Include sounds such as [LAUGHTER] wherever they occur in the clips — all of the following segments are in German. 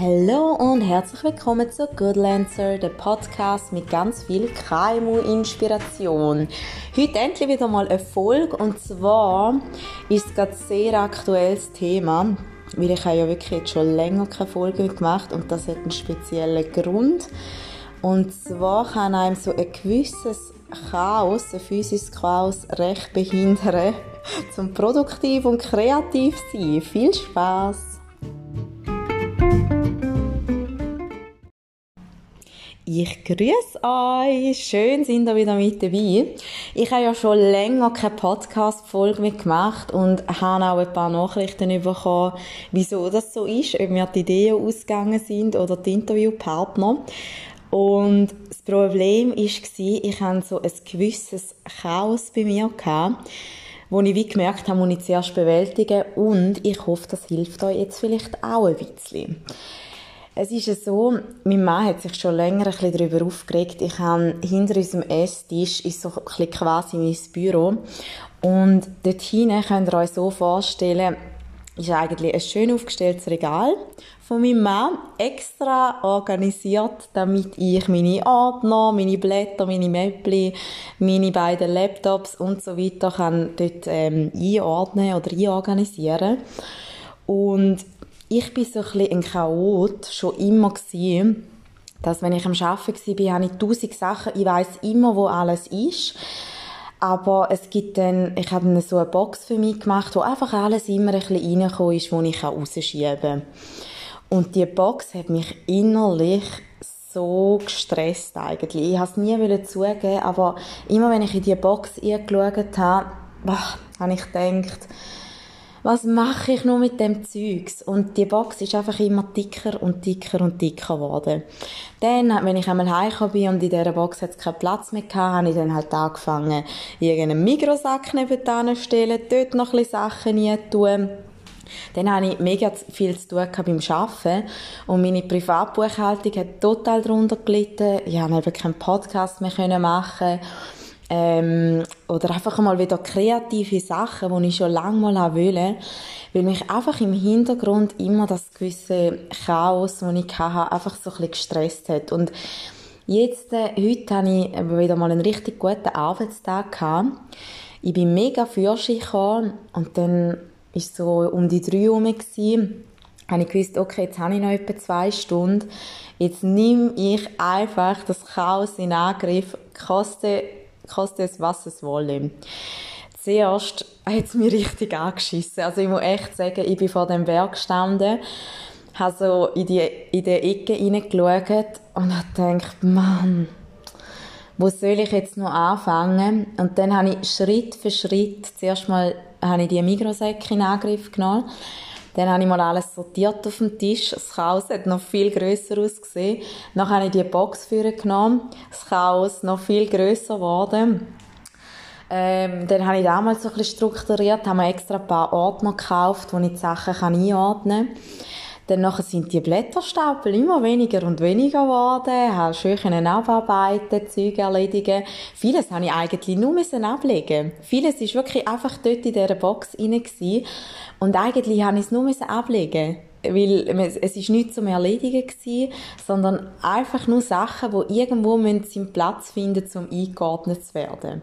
Hallo und herzlich willkommen zu Good Lancer, der Podcast mit ganz viel KMU-Inspiration. Heute endlich wieder mal eine Folge und zwar ist es gerade sehr aktuelles Thema, weil ich habe ja wirklich jetzt schon länger keine Folge gemacht und das hat einen speziellen Grund. Und zwar kann einem so ein gewisses Chaos, ein physisches Chaos, recht behindern, [LAUGHS] zum produktiv und kreativ sein. Viel Spaß! Ich grüße euch. Schön sind ihr wieder mit dabei. Ich habe ja schon länger keine Podcast-Folge mehr gemacht und habe auch ein paar Nachrichten bekommen, wieso das so ist, ob mir die Ideen ausgegangen sind oder die Interviewpartner. Und das Problem war, ich hatte so ein gewisses Chaos bei mir gehabt, wo ich wie gemerkt habe, muss ich zuerst bewältigen und ich hoffe, das hilft euch jetzt vielleicht auch ein bisschen. Es ist so, mein Mann hat sich schon länger ein bisschen darüber aufgeregt. Ich habe hinter unserem Esstisch ist so ein bisschen quasi mein Büro. Und dort hinten könnt ihr euch so vorstellen, ist eigentlich ein schön aufgestelltes Regal von meinem Mann, extra organisiert, damit ich meine Ordner, meine Blätter, meine Möbel, meine beiden Laptops und so weiter kann dort ähm, einordnen oder einorganisieren. Und ich bin so ein bisschen ein Chaot, schon immer gewesen, dass wenn ich am Arbeiten war, habe ich tausend Sachen, ich weiß immer, wo alles ist. Aber es gibt dann, ich habe dann so eine Box für mich gemacht, wo einfach alles immer ein bisschen reingekommen ist, wo ich rausschieben kann. Und die Box hat mich innerlich so gestresst eigentlich. Ich wollte es nie zugeben, aber immer wenn ich in die Box eingeschaut habe, boah, habe ich gedacht, was mache ich nur mit dem Zeugs? Und die Box ist einfach immer dicker und dicker und dicker geworden. Dann, wenn ich einmal heimgekommen bin und in dieser Box hat es keinen Platz mehr gehabt, habe ich dann halt angefangen, irgendeinen Mikrosack nebenan zu stellen, dort noch ein bisschen Sachen tun. Dann hatte ich mega viel zu tun beim Arbeiten und meine Privatbuchhaltung hat total darunter gelitten. Ich konnte eben keinen Podcast mehr machen ähm, oder einfach mal wieder kreative Sachen, die ich schon lange mal wollte, weil mich einfach im Hintergrund immer das gewisse Chaos, das ich hatte, einfach so ein bisschen gestresst hat. Und jetzt, äh, heute hatte ich wieder mal einen richtig guten Arbeitstag gehabt. Ich bin mega fürschig gekommen und dann ist so um die drei herum gewesen, habe ich gewusst, okay, jetzt habe ich noch etwa zwei Stunden. Jetzt nehme ich einfach das Chaos in Angriff, koste koste es, was es wolle. Zuerst hat es mich richtig angeschissen. Also ich muss echt sagen, ich bin vor dem Berg gestanden, habe so in die, in die Ecke hineingeschaut und habe gedacht, Mann, wo soll ich jetzt noch anfangen? Und dann habe ich Schritt für Schritt, zuerst mal habe ich die Mikrosäcke in Angriff genommen, dann habe ich mal alles sortiert auf dem Tisch. Das Chaos hat noch viel grösser ausgesehen. Dann habe ich die Box genommen. Das Chaos noch viel grösser geworden. Ähm, dann habe ich damals so ein bisschen strukturiert, habe mir extra ein paar Ordner gekauft, wo ich die Sachen einordnen kann. Dann sind die Blätterstapel immer weniger und weniger geworden, habe schön abarbeiten, Zeug erledigen. Vieles habe ich eigentlich nur müssen ablegen. Vieles ist wirklich einfach dort in dieser Box rein und eigentlich habe ich es nur müssen ablegen weil es ist nicht zum Erledigen gewesen, sondern einfach nur Sachen, die irgendwo seinen Platz finden, um eingeordnet zu werden.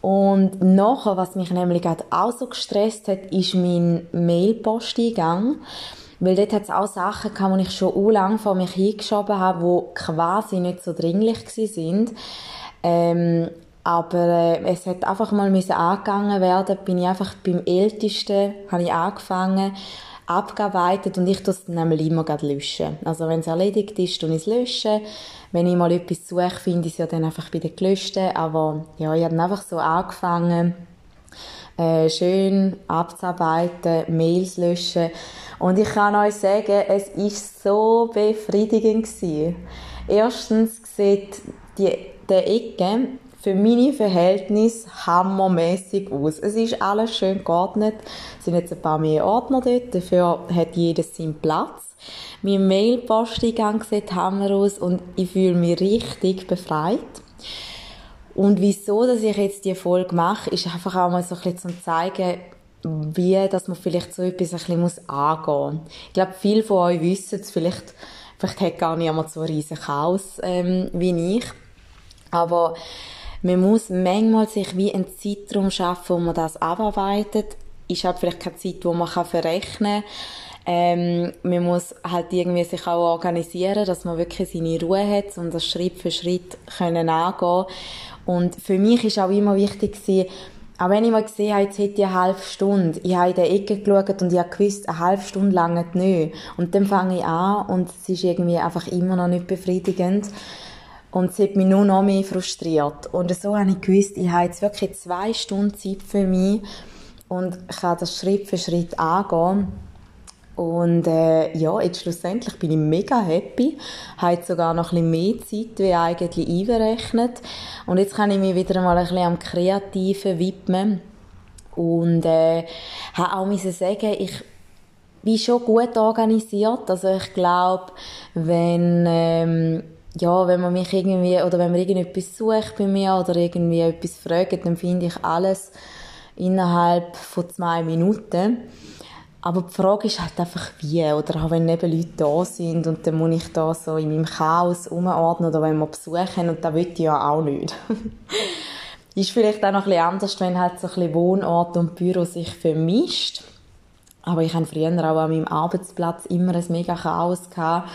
Und nachher, was mich nämlich auch so gestresst hat, ist mein Mailposteingang. Weil dort hat es auch Sachen gehabt, die ich schon u lang vor mich hingeschoben habe, die quasi nicht so dringlich sind. Ähm, aber äh, es hat einfach mal angegangen werden. Bin ich einfach beim Ältesten, habe ich angefangen, abgearbeitet und ich es dann immer löschen. Also wenn es erledigt ist, tue ich es löschen. Wenn ich mal etwas suche, finde ich es ja dann einfach bei den Gelöschten. Aber ja, ich habe einfach so angefangen, äh, schön abzuarbeiten, Mails löschen. Und ich kann euch sagen, es ist so befriedigend gewesen. Erstens sieht die, der Ecke für meine Verhältnisse hammermäßig aus. Es ist alles schön geordnet. Es sind jetzt ein paar mehr Ordner dort. Dafür hat jedes seinen Platz. Mein Mailposteingang sieht hammer aus und ich fühle mich richtig befreit. Und wieso, dass ich jetzt die Folge mache, ist einfach auch mal so ein bisschen zum zeigen, wie, dass man vielleicht so etwas ein bisschen muss angehen muss. Ich glaube, viele von euch wissen es, vielleicht, vielleicht hat gar niemand so ein riesen Chaos, ähm, wie ich. Aber man muss manchmal sich wie einen Zeitraum schaffen, wo man das abarbeitet. Ist halt vielleicht keine Zeit, wo man verrechnen kann. Ähm, man muss halt irgendwie sich auch organisieren, dass man wirklich seine Ruhe hat und das Schritt für Schritt können angehen. Und für mich ist auch immer wichtig gewesen, auch wenn ich mal gesehen habe, jetzt hätte ich eine halbe Stunde, ich habe in der Ecke geschaut und ich habe gewusst, eine halbe Stunde lang nicht. Und dann fange ich an und es ist irgendwie einfach immer noch nicht befriedigend. Und es hat mich nur noch mehr frustriert. Und so habe ich gewusst, ich habe jetzt wirklich zwei Stunden Zeit für mich und kann das Schritt für Schritt angehen. Und äh, ja, jetzt schlussendlich bin ich mega happy. Habe sogar noch ein bisschen mehr Zeit, wie eigentlich einberechnet. Und jetzt kann ich mich wieder mal ein bisschen am Kreativen widmen. Und äh, habe auch müssen sagen, ich bin schon gut organisiert. Also ich glaube, wenn... Ähm, ja, wenn man mich irgendwie, oder wenn man irgendetwas sucht bei mir oder irgendwie etwas fragt, dann finde ich alles innerhalb von zwei Minuten. Aber die Frage ist halt einfach wie, oder auch wenn eben Leute da sind und dann muss ich da so in meinem Chaos umordnen oder wenn wir Besuch haben und das will ich ja auch nicht. [LAUGHS] ist vielleicht auch noch ein bisschen anders, wenn halt so ein bisschen Wohnort und Büro sich vermischt. Aber ich hatte früher auch an meinem Arbeitsplatz immer ein mega Chaos gehabt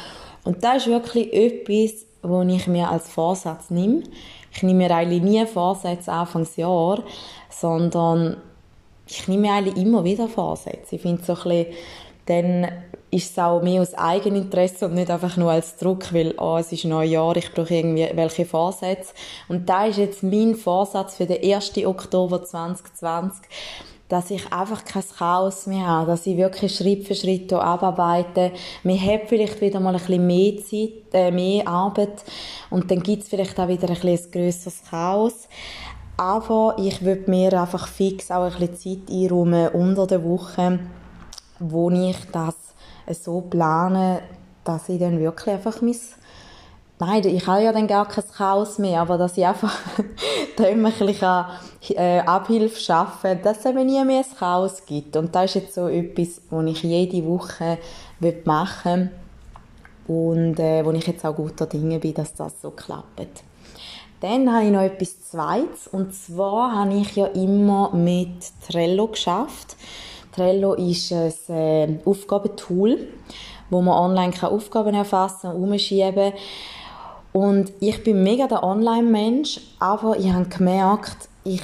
und das ist wirklich etwas, was ich mir als Vorsatz nehme. Ich nehme mir eigentlich nie Vorsätze Anfangsjahr, sondern ich nehme eigentlich immer wieder Vorsätze. Ich finde so ein bisschen, dann ist es auch mehr aus Eigeninteresse und nicht einfach nur als Druck, weil oh, es ist Neujahr, ich brauche irgendwie welche Vorsätze. Und da ist jetzt mein Vorsatz für den 1. Oktober 2020, dass ich einfach kein Chaos mehr habe, dass ich wirklich Schritt für Schritt hier abarbeite. Man hat vielleicht wieder mal ein bisschen mehr Zeit, äh, mehr Arbeit und dann gibt es vielleicht auch wieder ein bisschen ein grösseres Chaos. Aber ich würde mir einfach fix auch ein bisschen Zeit einräumen unter der Woche, wo ich das so plane, dass ich dann wirklich einfach mein Nein, ich habe ja dann gar kein Chaos mehr, aber dass ich einfach [LAUGHS] da immer ein bisschen äh, Abhilfe schaffen dass es eben nie mehr ein Chaos gibt. Und das ist jetzt so etwas, was ich jede Woche machen will und äh, wo ich jetzt auch guter Dinge bin, dass das so klappt. Dann habe ich noch etwas Zweites und zwar habe ich ja immer mit Trello geschafft. Trello ist ein äh, Aufgabentool, wo man online Aufgaben erfassen und umschieben kann und ich bin mega der Online-Mensch, aber ich habe gemerkt, ich,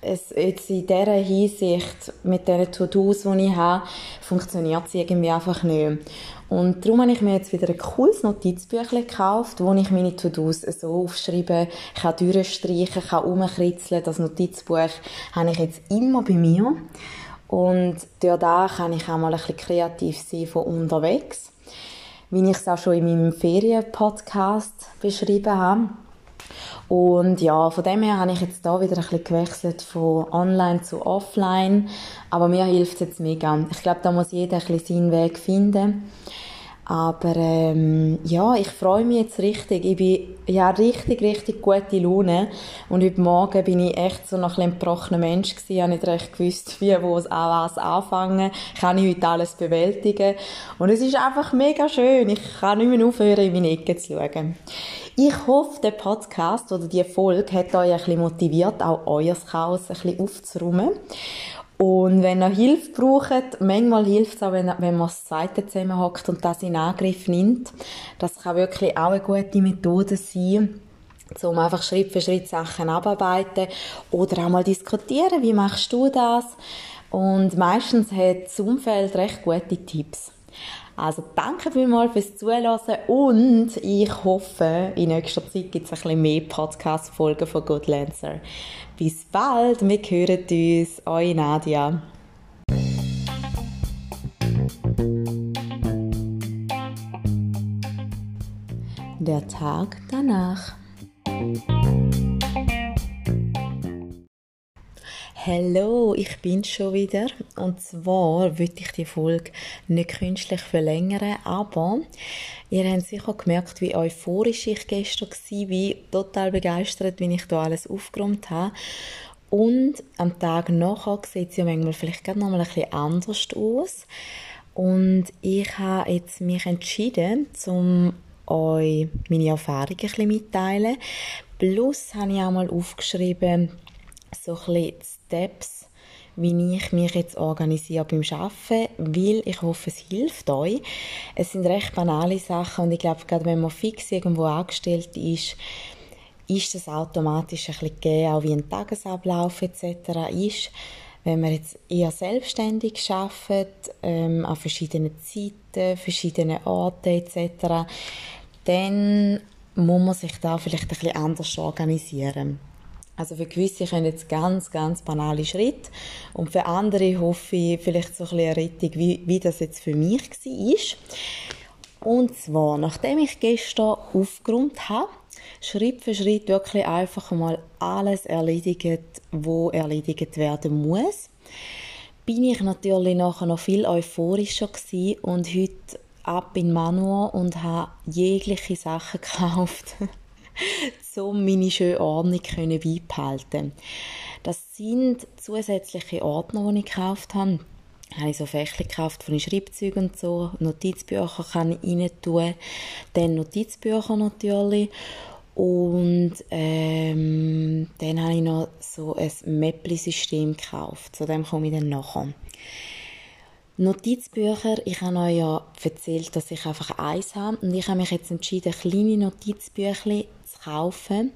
es, jetzt in dieser Hinsicht, mit diesen To-Dos, die ich habe, funktioniert es irgendwie einfach nicht. Und darum habe ich mir jetzt wieder ein cooles Notizbüchlein gekauft, wo ich meine To-Dos so aufschreibe, kann durchstreichen, kann umkritzeln. Das Notizbuch habe ich jetzt immer bei mir. Und durch kann ich auch mal ein bisschen kreativ sein von unterwegs wie ich es auch schon in meinem Ferienpodcast beschrieben habe. Und ja, von dem her habe ich jetzt da wieder ein bisschen gewechselt von online zu offline. Aber mir hilft es jetzt mega. Ich glaube, da muss jeder ein bisschen seinen Weg finden. Aber ähm, ja, ich freue mich jetzt richtig. Ich bin ja richtig, richtig gute Laune. Und heute Morgen bin ich echt so noch ein gebrochener Mensch. Ich habe nicht recht gewusst, [LAUGHS] wie, wo, es was anfangen. Kann ich heute alles bewältigen. Und es ist einfach mega schön. Ich kann nicht mehr aufhören, in meine Ecke zu schauen. Ich hoffe, der Podcast oder die Folge hat euch ein bisschen motiviert, auch euer Chaos ein bisschen aufzuräumen. Und wenn ihr Hilfe braucht, manchmal hilft es auch, wenn, wenn man das zweite zusammenhockt und das in Angriff nimmt. Das kann wirklich auch eine gute Methode sein, um einfach Schritt für Schritt Sachen abarbeiten oder auch mal diskutieren, wie machst du das? Und meistens hat das Umfeld recht gute Tipps. Also danke vielmals fürs Zuhören und ich hoffe, in nächster Zeit gibt es ein bisschen mehr Podcast-Folgen von Good Lancer. Bis bald, wir hören uns. Eure Nadia. Der Tag danach. Hallo, ich bin schon wieder. Und zwar würde ich die Folge nicht künstlich verlängern, aber ihr habt sicher gemerkt, wie euphorisch ich gestern war, wie total begeistert, wie ich da alles aufgeräumt habe. Und am Tag nachher sieht es ja manchmal vielleicht gerade noch mal ein bisschen anders aus. Und ich habe jetzt mich entschieden, um euch meine Erfahrungen ein bisschen mitteilen. Plus habe ich auch mal aufgeschrieben, so ein Steps, wie ich mich jetzt organisiere beim Arbeiten, weil ich hoffe, es hilft euch. Es sind recht banale Sachen und ich glaube, gerade wenn man fix irgendwo angestellt ist, ist das automatisch ein bisschen gegeben, auch wie ein Tagesablauf etc. ist. Wenn man jetzt eher selbstständig arbeitet, ähm, an verschiedenen Zeiten, verschiedenen Orten etc., dann muss man sich da vielleicht ein bisschen anders organisieren. Also für gewisse können jetzt ganz, ganz banale Schritte und für andere hoffe ich vielleicht so ein bisschen eine Rettung, wie, wie das jetzt für mich war. Und zwar, nachdem ich gestern aufgeräumt habe, Schritt für Schritt wirklich einfach mal alles erledigt, wo erledigt werden muss, bin ich natürlich nachher noch viel euphorischer gewesen und heute ab in Manuel und habe jegliche Sachen [LAUGHS] gekauft, um meine schöne Ordnung beibehalten Das sind zusätzliche Ordner, die ich gekauft habe. habe ich so Fächli gekauft von Schreibzeugen und so. Notizbücher kann ich rein tun. Dann Notizbücher natürlich. Und ähm, dann habe ich noch so ein Mäppli-System gekauft. Zu dem komme ich dann nachher. Notizbücher, ich habe euch ja erzählt, dass ich einfach eins habe und ich habe mich jetzt entschieden, kleine Notizbücher kaufen,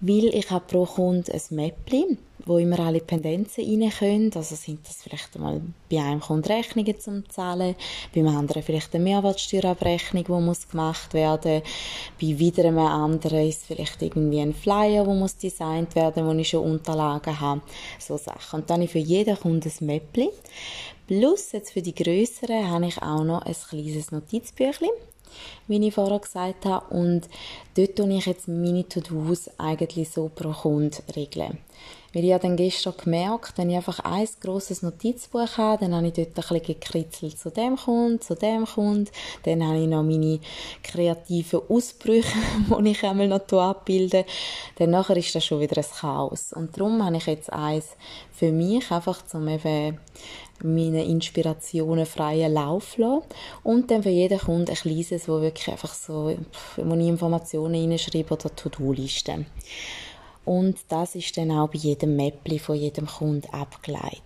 weil ich habe pro Kunde ein Mäppli, wo immer alle Pendenzen rein können. Also sind das vielleicht einmal bei einem Kunden Rechnungen zum Zahlen, beim anderen vielleicht eine Mehrwertsteuerabrechnung, die muss gemacht werden, bei wieder einem anderen ist vielleicht irgendwie ein Flyer, der muss designt werden, wo ich schon Unterlagen habe, so Sachen. Und dann habe ich für jeden Kunden ein Mäppli. Plus jetzt für die größeren habe ich auch noch ein kleines Notizbüchlein, wie ich vorher gesagt habe. Und dort tue ich jetzt meine To-Dos eigentlich so pro Kunde regeln. Weil ich habe dann gestern gemerkt, wenn ich einfach ein grosses Notizbuch habe, dann habe ich dort ein bisschen gekritzelt zu dem Kunden, zu dem Kunden. Dann habe ich noch meine kreativen Ausbrüche, [LAUGHS] die ich einmal noch abbilde. Dann nachher ist das schon wieder ein Chaos. Und darum habe ich jetzt eins für mich, einfach um eben meine Inspirationen freien Lauf lassen. Und dann für jeden Kunden ein kleines, wo wirklich einfach so, wo ich Informationen hineinschreibe oder To-Do-Listen. Und das ist dann auch bei jedem Mäppli von jedem Kunden abgeleitet.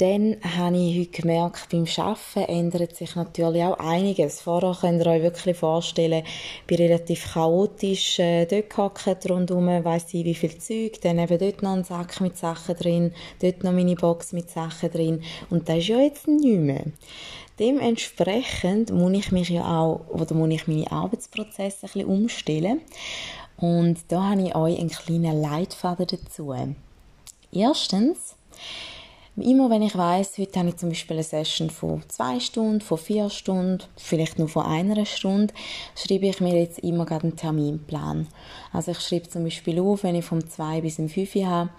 Dann habe ich heute gemerkt, beim Arbeiten ändert sich natürlich auch einiges. Vorher könnt ihr euch wirklich vorstellen, ich bin relativ chaotisch äh, dort gehockt rundherum, weiss ich wie viel Zeug, dann eben dort noch ein Sack mit Sachen drin, dort noch meine Box mit Sachen drin und das ist ja jetzt nicht mehr. Dementsprechend muss ich mich ja auch, oder muss ich meine Arbeitsprozesse ein bisschen umstellen und da habe ich euch einen kleinen Leitfaden dazu. Erstens, immer wenn ich weiß, heute habe ich zum Beispiel eine Session von zwei Stunden, von vier Stunden, vielleicht nur von einer Stunde, schreibe ich mir jetzt immer gerade einen Terminplan. Also ich schreibe zum Beispiel auf, wenn ich vom 2 bis um 5 Uhr habe,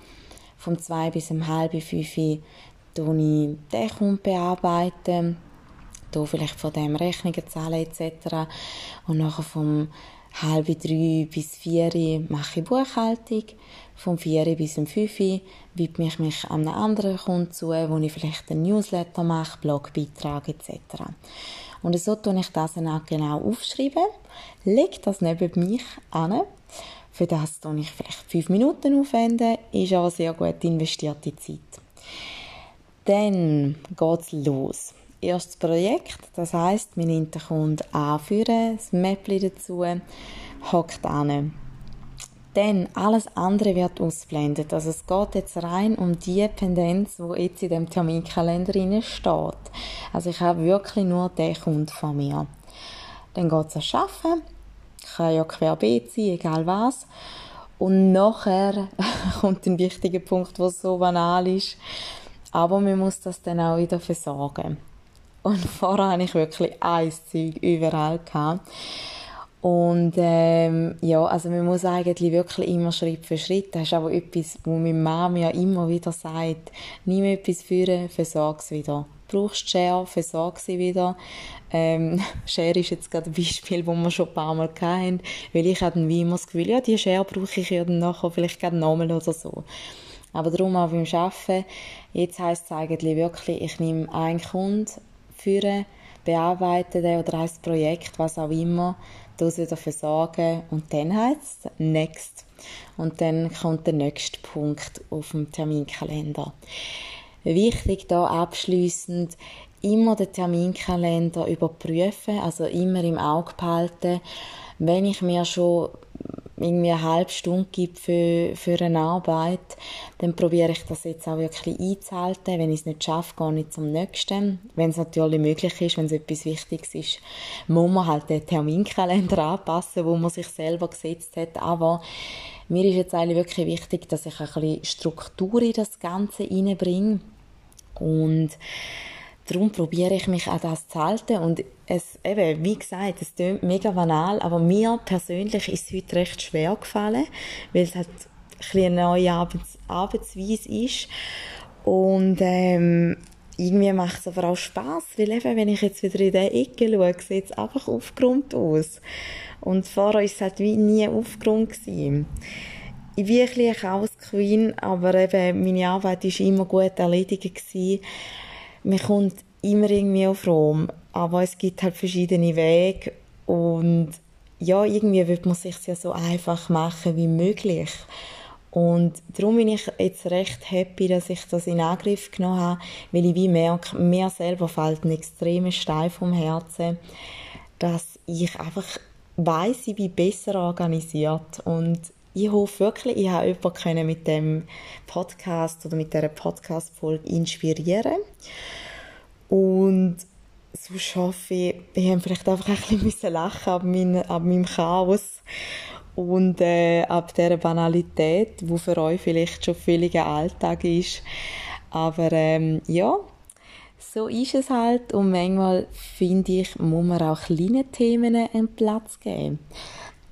vom 2 bis um halb 5 Uhr tue ich den Kunden bearbeiten, hier vielleicht von dem Rechnungen zahlen etc. Und nachher vom halb drei bis vier mache ich Buchhaltung. Vom vier bis um fünf widme ich mich einem anderen Kunden zu, wo ich vielleicht einen Newsletter mache, Blogbeitrag etc. Und so tue ich das dann auch genau aufschreiben, lege das neben mich an. Für das tue ich vielleicht fünf Minuten aufwenden, ist aber sehr gut investierte Zeit. Dann geht's los erstes Projekt. Das heißt, wir nimmt den Kunden anführen, das Mäppli dazu, hockt an. Dann alles andere wird ausblendet. Also es geht jetzt rein um die Pendenz, die jetzt in dem Terminkalender steht. Also ich habe wirklich nur den Kunden von mir. Dann geht es ans Arbeiten. Kann ja querbeet sein, egal was. Und nachher [LAUGHS] kommt ein wichtiger Punkt, der so banal ist. Aber man muss das dann auch wieder versorgen. Und [LAUGHS] vorher hatte ich wirklich ein Zeug überall. Gehabt. Und ähm, ja, also man muss eigentlich wirklich immer Schritt für Schritt. Das ist aber etwas, wo meine Mama ja immer wieder sagt, nimm etwas führen, versorg es wieder. brauchst Share, für so wieder. Ähm, [LAUGHS] Share ist jetzt gerade ein Beispiel, das wir schon ein paar Mal hatten, weil ich habe dann wie immer das Gefühl, ja, die Share brauche ich ja dann nachher vielleicht gerade nochmal oder so. Aber darum auch beim Arbeiten, jetzt heisst es eigentlich wirklich, ich nehme einen Kunden, führe, bearbeite den oder ein Projekt, was auch immer, das wieder versorgen und dann heisst es Next. Und dann kommt der nächste Punkt auf dem Terminkalender. Wichtig da abschließend immer den Terminkalender überprüfen, also immer im Auge behalten. Wenn ich mir schon irgendwie eine halbe Stunde gibt für, für eine Arbeit, dann probiere ich das jetzt auch wirklich einzuhalten. Wenn ich es nicht schaffe, gehe ich zum nächsten. Wenn es natürlich möglich ist, wenn es etwas Wichtiges ist, muss man halt den Terminkalender anpassen, wo man sich selber gesetzt hat. Aber mir ist jetzt eigentlich wirklich wichtig, dass ich ein bisschen Struktur in das Ganze reinbringe. Und darum probiere ich mich an das zu halten. Und es, eben, wie gesagt, es klingt mega banal, aber mir persönlich ist es heute recht schwer gefallen, weil es halt ein eine neue Arbeits Arbeitsweise ist. Und ähm, irgendwie macht es aber auch Spass, weil eben, wenn ich jetzt wieder in diese Ecke schaue, sieht es einfach aufgeräumt aus. Und vorher war es halt wie nie aufgeräumt. Gewesen. Ich bin ein bisschen eine Chaos-Queen, aber eben, meine Arbeit war immer gut erledigt. Gewesen. Man kommt immer irgendwie auf Rom, aber es gibt halt verschiedene Wege und ja, irgendwie wird man sich ja so einfach machen wie möglich. Und darum bin ich jetzt recht happy, dass ich das in Angriff genommen habe, weil ich wie merke, mir selber fällt ein extremer Stein vom Herzen, dass ich einfach weiß, ich bin besser organisiert und ich hoffe wirklich, ich habe jemanden mit dem Podcast oder mit dieser Podcast-Folge inspirieren und so schaffe ich, ich habe vielleicht einfach ein bisschen [LAUGHS] lachen ab, mein, ab meinem Chaos und äh, ab dieser Banalität, wo für euch vielleicht schon völliger Alltag ist. Aber ähm, ja, so ist es halt und manchmal finde ich, muss man auch kleinen Themen einen Platz geben.